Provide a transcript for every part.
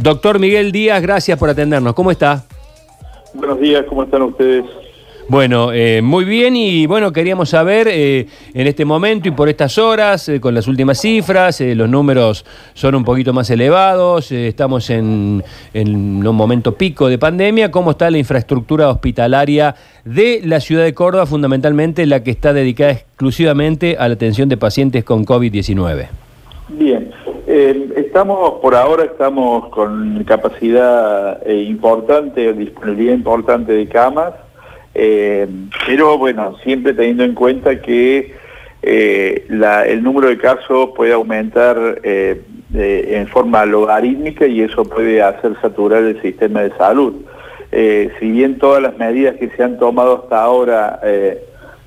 Doctor Miguel Díaz, gracias por atendernos. ¿Cómo está? Buenos días, ¿cómo están ustedes? Bueno, eh, muy bien y bueno, queríamos saber eh, en este momento y por estas horas, eh, con las últimas cifras, los números son un poquito más elevados, estamos en, en, un momento pico de pandemia, ¿cómo está la infraestructura hospitalaria de la ciudad de Córdoba, fundamentalmente la que está dedicada exclusivamente a la atención de pacientes con COVID-19? Bien, estamos, por ahora estamos con capacidad importante, disponibilidad importante de camas, eh, pero bueno, siempre teniendo en cuenta que eh, el número de casos puede aumentar eh, en forma logarítmica y eso puede hacer saturar el sistema de salud. si bien todas las medidas que se han tomado hasta ahora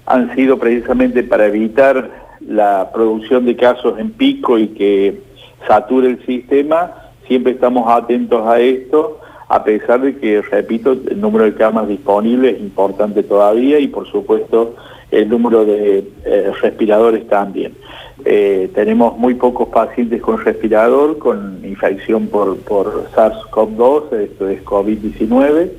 han sido precisamente para evitar la producción de casos en pico y que sature el sistema, siempre estamos atentos a esto a pesar de que, repito, el número de camas disponibles es importante todavía y por supuesto el número de eh, respiradores también. Eh, tenemos muy pocos pacientes con respirador, con infección por, por SARS-CoV-2, esto es COVID-19,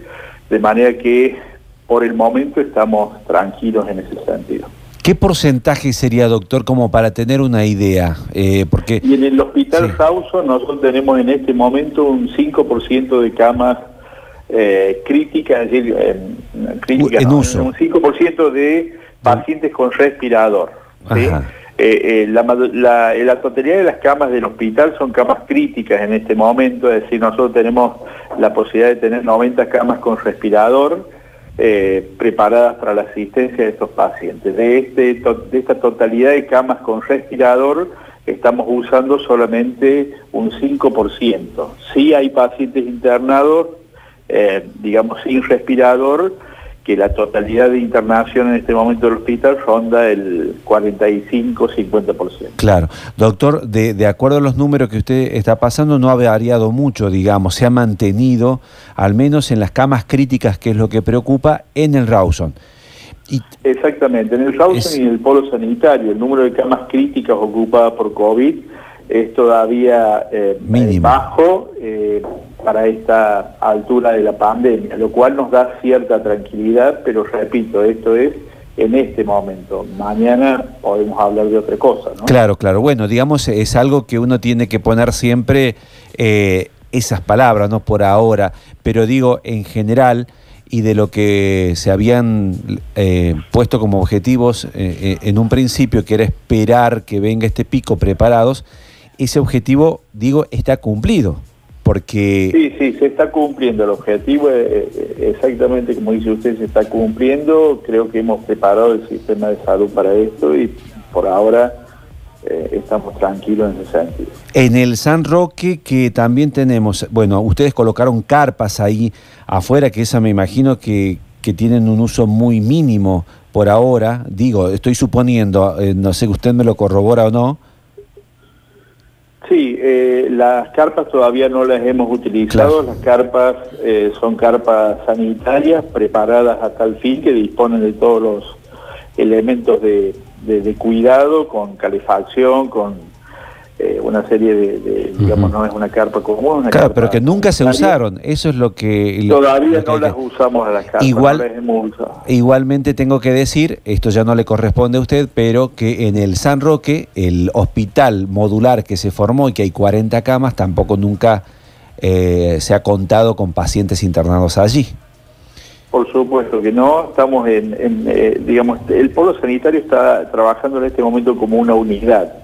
de manera que por el momento estamos tranquilos en ese sentido. ¿Qué porcentaje sería, doctor, como para tener una idea? Eh, porque Y en el Hospital sí. nosotros tenemos en este momento un 5% de camas eh, críticas, es decir, eh, críticas, un 5% de pacientes con respirador. la, la, totalidad de las camas del hospital son camas críticas en este momento, es decir, nosotros tenemos la posibilidad de tener 90 camas con respirador, eh, preparadas para la asistencia de estos pacientes. De, este, de esta totalidad de camas con respirador, estamos usando solamente un 5%. Sí hay pacientes internados, eh, digamos, sin respirador, que la totalidad de internación en este momento del hospital ronda el 45-50%. Claro. Doctor, de, de, acuerdo a los números que usted está pasando, no ha variado mucho, digamos, se ha mantenido, al menos en las camas críticas, que es lo que preocupa, en el Rawson. Exactamente, en el Rawson y en el polo sanitario, el número de camas críticas ocupadas por COVID es todavía eh, bajo. Eh, para esta altura de la pandemia, lo cual nos da cierta tranquilidad, pero repito, esto es en este momento. Mañana podemos hablar de otra cosa, ¿no? Claro, claro. Bueno, digamos, es algo que uno tiene que poner siempre eh, esas palabras, ¿no? Por ahora, pero digo, en general, y de lo que se habían eh, puesto como objetivos eh, en un principio, que era esperar que venga este pico preparados, ese objetivo, digo, está cumplido porque... Sí, sí, se está cumpliendo el objetivo, eh, eh, exactamente como dice usted, se está cumpliendo, creo que hemos preparado el sistema de salud para esto y por ahora eh, estamos tranquilos en ese sentido. En el San Roque que también tenemos, bueno, ustedes colocaron carpas ahí afuera, que esa me imagino que, que tienen un uso muy mínimo por ahora, digo, estoy suponiendo, no sé que usted me lo corrobora o no, Sí, eh, las carpas todavía no las hemos utilizado, las carpas eh, son carpas sanitarias preparadas a tal fin que disponen de todos los elementos de cuidado, con calefacción, con eh, una serie de, digamos, no es una carpa común. claro, pero que nunca se usaron, eso es lo que... Todavía no las usamos a las carpas, Igual, Igualmente tengo que decir, esto ya no le corresponde a usted, pero que en el San Roque, el hospital modular que se formó y que hay 40 camas, tampoco nunca eh, se ha contado con pacientes internados allí. Por supuesto que no, estamos en, eh, digamos, el polo sanitario está trabajando en este momento como una unidad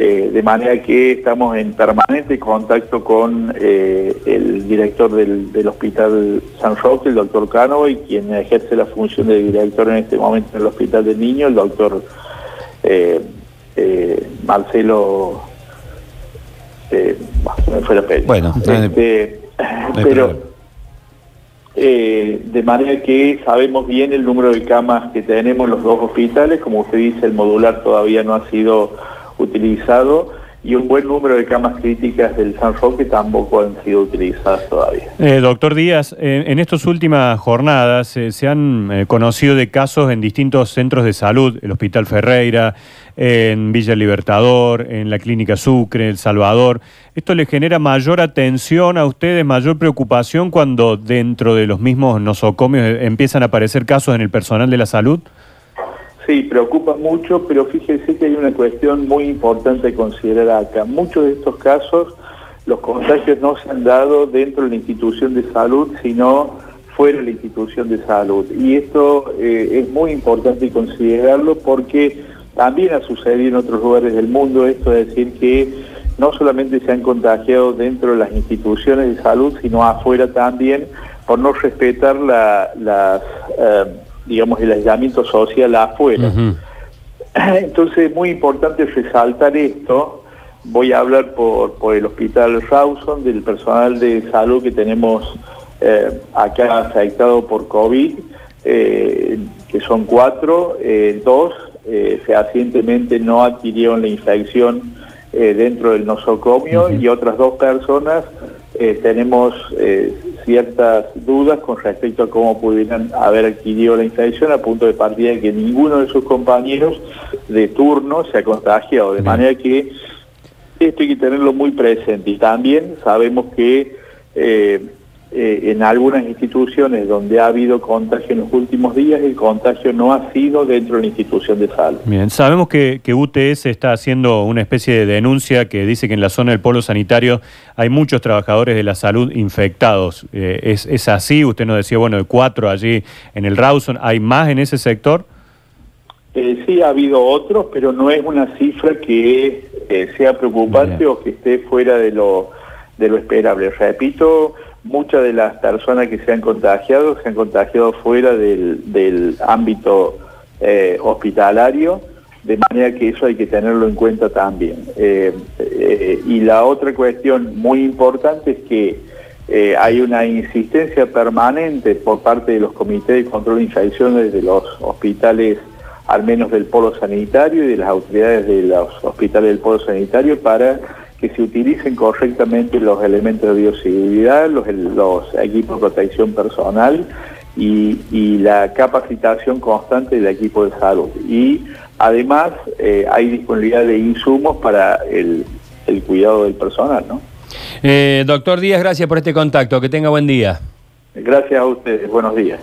eh, de manera que estamos en permanente contacto con eh, el director del, Hospital San Roque, el doctor Cano, y quien ejerce la función de director en este momento en el Hospital del Niño, el doctor eh, Marcelo... bueno, este, pero de manera que sabemos bien el número de camas que tenemos en los dos hospitales, como usted dice, el modular todavía no ha sido utilizado y un buen número de camas críticas del San Roque tampoco han sido utilizadas todavía. Eh, doctor Díaz, en estas últimas jornadas eh, se han eh, conocido de casos en distintos centros de salud, el Hospital Ferreira, en Villa Libertador, en la Clínica Sucre, El Salvador. ¿Esto le genera mayor atención a ustedes, mayor preocupación cuando dentro de los mismos nosocomios empiezan a aparecer casos en el personal de la salud? Sí, preocupa mucho, pero fíjese que hay una cuestión muy importante a considerar acá. Muchos de estos casos, los contagios no se han dado dentro de la institución de salud, sino fuera de la institución de salud. Y esto eh, es muy importante considerarlo porque también ha sucedido en otros lugares del mundo esto es decir que no solamente se han contagiado dentro de las instituciones de salud, sino afuera también por no respetar las... Eh, digamos, el aislamiento social afuera. Entonces es muy importante resaltar esto. Voy a hablar por, por el Hospital Rawson, del personal de salud que tenemos eh, acá afectado por COVID, eh, que son cuatro, eh, dos fehacientemente no adquirieron la infección dentro del nosocomio y otras dos personas tenemos ciertas dudas con respecto a cómo pudieran haber adquirido la infección a punto de partida de que ninguno de sus compañeros de turno se ha contagiado. De manera que esto hay que tenerlo muy presente. Y también sabemos que eh, eh, en algunas instituciones donde ha habido contagio en los últimos días, el contagio no ha sido dentro de la institución de salud. Bien, sabemos que, UTS está haciendo una especie de denuncia que dice que en la zona del polo sanitario hay muchos trabajadores de la salud infectados. Eh, ¿es, así? Usted nos decía, bueno, de cuatro allí en el Rawson, ¿hay más en ese sector? Eh, sí, ha habido otros, pero no es una cifra que sea preocupante o que esté fuera de lo, de lo esperable. Repito, muchas de las personas que se han contagiado se han contagiado fuera del, ámbito eh, hospitalario, de manera que eso hay que tenerlo en cuenta también. Eh, eh, y la otra cuestión muy importante es que hay una insistencia permanente por parte de los comités de control de infecciones de los hospitales, al menos del polo sanitario y de las autoridades de los hospitales del polo sanitario para que se utilicen correctamente los elementos de bioseguridad, los, equipos de protección personal y, la capacitación constante del equipo de salud. Y además eh, hay disponibilidad de insumos para el, cuidado del personal. ¿no? Eh, doctor Díaz, gracias por este contacto. Que tenga buen día. Gracias a ustedes. Buenos días.